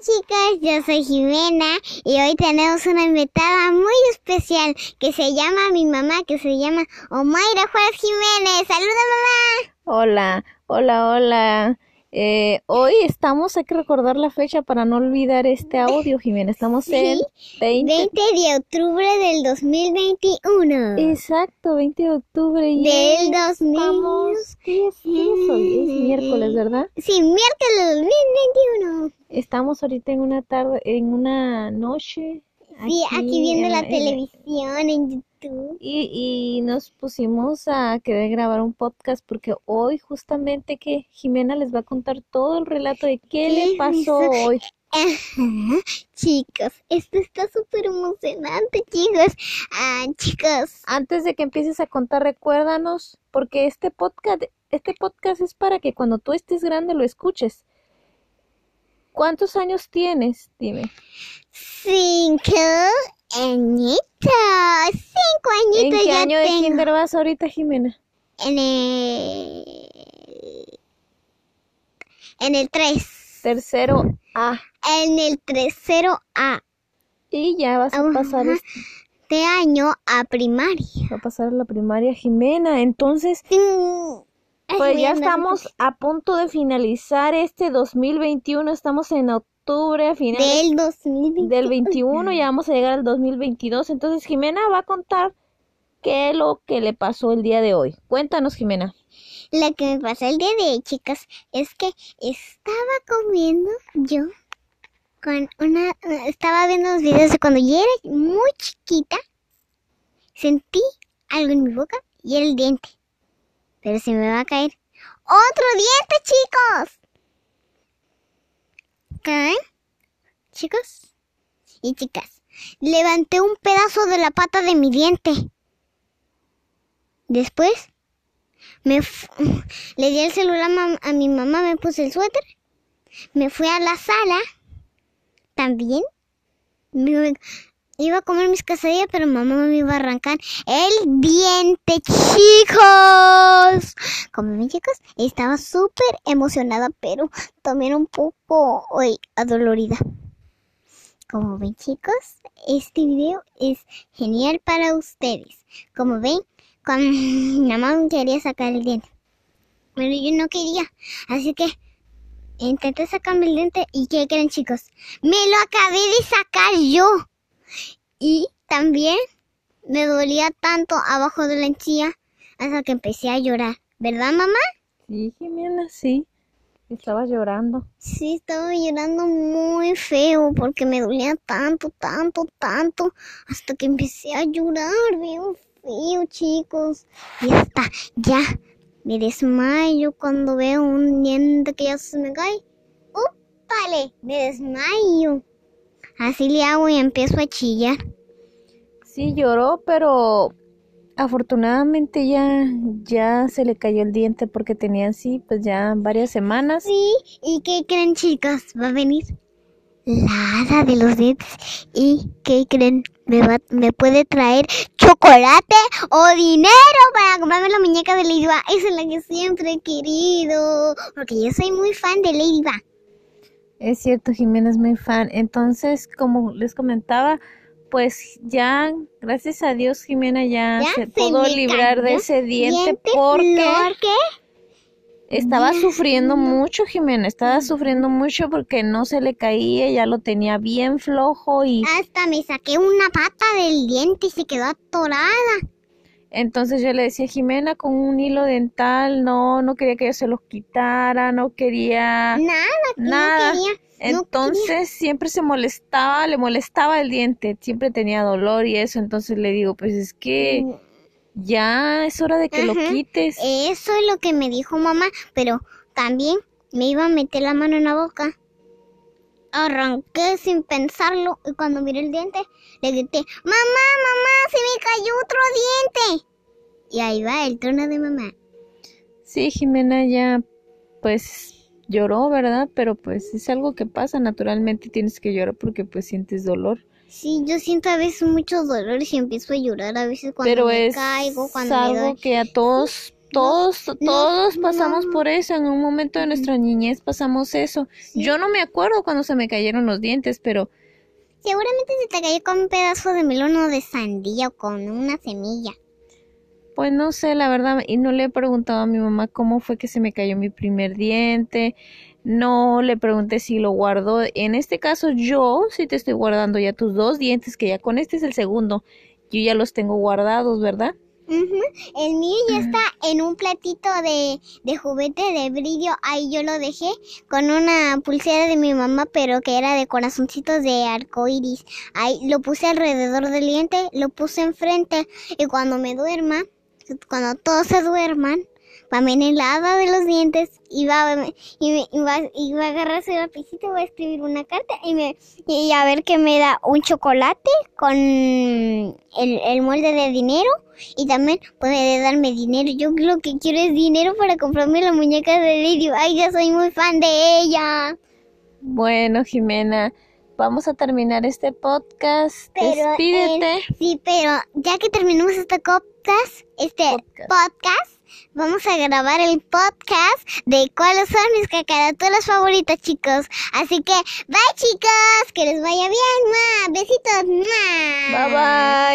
chicas, yo soy Jimena y hoy tenemos una invitada muy especial que se llama mi mamá, que se llama Omaira Juárez Jiménez. ¡Saluda mamá! Hola, hola, hola. Eh, hoy estamos, hay que recordar la fecha para no olvidar este audio, Jimena. Estamos en 20... 20 de octubre del 2021. Exacto, 20 de octubre. Del 2000. Estamos, ¿qué, es, ¿Qué es? Es miércoles, ¿verdad? Sí, miércoles 2021. Estamos ahorita en una tarde, en una noche. Sí, aquí, viendo la, televisión, en YouTube. Y, y nos pusimos a querer grabar un podcast porque hoy justamente que Jimena les va a contar todo el relato de qué, le pasó hoy. chicos, esto está súper emocionante, chicos. Ah, chicos. Antes de que empieces a contar, recuérdanos, porque este podcast, este podcast es para que cuando tú estés grande lo escuches. ¿Cuántos años tienes? Dime. Cinco añitos. Cinco añitos ¿En qué ya año tengo. de kinder vas ahorita, Jimena? En el... En el 3. Tercero A. En el tercero A. Y ya vas a pasar este año a primaria. va a pasar a la primaria, Jimena. Entonces. Pues ya estamos a punto de finalizar este 2021. Estamos en octubre, a finales Del 2020. del 21, ya vamos a llegar al 2022. Entonces, Jimena va a contar qué es lo que le pasó el día de hoy. Cuéntanos, Jimena. Lo que me pasó el día de hoy, chicas, es que estaba comiendo yo con una... Estaba viendo los videos de cuando yo era muy chiquita. Sentí algo en mi boca y el diente. Pero se me va a caer. ¡Otro diente, chicos! ¿Caen? Chicos y chicas, levanté un pedazo de la pata de mi diente. Después me le di el celular a, mi mamá, me puse el suéter, me fui a la sala, también, iba a comer mis quesadillas, pero mamá me iba a arrancar el diente, chicos. Como ven, chicos, estaba súper emocionada, pero también un poco hoy adolorida. Como ven, chicos, este video es genial para ustedes. Como ven, mi mamá quería sacar el diente. Pero yo no quería. Así que intenté sacarme el diente y ¿qué creen chicos? Me lo acabé de sacar yo. Y también me dolía tanto abajo de la encía hasta que empecé a llorar. ¿Verdad mamá? Sí, Jimena, sí. Estaba llorando. Sí, estaba llorando muy feo porque me dolía tanto, tanto, tanto, hasta que empecé a llorar bien feo, chicos. Y hasta ya me desmayo cuando veo un diente que ya se me cae. ¡Úpale! Me desmayo. Así le hago y empiezo a chillar. Sí, lloró, pero afortunadamente ya, ya se le cayó el diente porque tenía así, pues ya varias semanas. Sí, ¿y qué creen, chicos? Va a venir la hada de los dientes. ¿Y qué creen? Me, va, me puede traer chocolate o dinero para comprarme la muñeca de Ladybug. Esa es la que siempre he querido. Porque yo soy muy fan de Ladybug. Es cierto, Jimena es muy fan. Entonces, como les comentaba, pues ya, gracias a Dios, Jimena ya, Ya se se pudo librar de ese diente, Diente porque estaba sufriendo mucho, Jimena, estaba sufriendo mucho porque no se le caía, ya lo tenía bien flojo y hasta me saqué una pata del diente y se quedó atorada. Entonces yo le decía, Jimena, con un hilo dental, no, no quería que yo se los quitara, no quería Nada, nada. no quería. no Entonces siempre se molestaba, le molestaba el diente, siempre tenía dolor y eso, entonces le digo, pues es que quería. ya es hora de que lo quites. Eso es lo que me dijo mamá, pero también me iba a meter la mano en la boca. Arranqué sin pensarlo y cuando miré el diente le grité, mamá, mamá, se me cayó otro diente. Y ahí va el tono de mamá. Sí, Jimena ya pues lloró, ¿verdad? Pero pues es algo que pasa, naturalmente tienes que llorar porque pues sientes dolor. Sí, yo siento a veces muchos dolores y empiezo a llorar a veces cuando Pero me es caigo, cuando me algo doy. que a todos Todos, todos no. pasamos por eso, en un momento de nuestra niñez pasamos eso. Yo no me acuerdo cuando se me cayeron los dientes, pero Seguramente se te cayó con un pedazo de melón o de sandía o con una semilla. pues no sé, la verdad, y no le he preguntado a mi mamá cómo fue que se me cayó mi primer diente. No le pregunté si lo guardó. En este caso, yo sí te estoy guardando ya tus dos dientes, que ya con este es el segundo. Yo ya los tengo guardados, ¿verdad? Ujú. El mío ya está en un platito de, de juguete de brillo. Ahí yo lo dejé con una pulsera de mi mamá, pero que era de corazoncitos de arco iris. Ahí lo puse alrededor del diente, lo puse enfrente. Y cuando me duerma, cuando todos se duerman, va a venir la hada de los dientes y va, a- y, me- y va, y va a agarrar su lapicito, va a escribir una carta y, me, y a ver que me da un chocolate con el, el molde de dinero y también puede darme dinero. Yo lo que quiero es dinero para comprarme la muñeca de Lady. Ay, yo soy muy fan de ella. Bueno, Jimena, vamos a terminar este podcast. Pero, Despídete. eh, sí, pero ya que terminamos este podcast, este Podcast. podcast. Vamos a grabar el podcast de cuáles son mis cacaraturas favoritas, chicos. Así que, bye, chicos, que les vaya bien. ¡Mua! Besitos. Bye bye.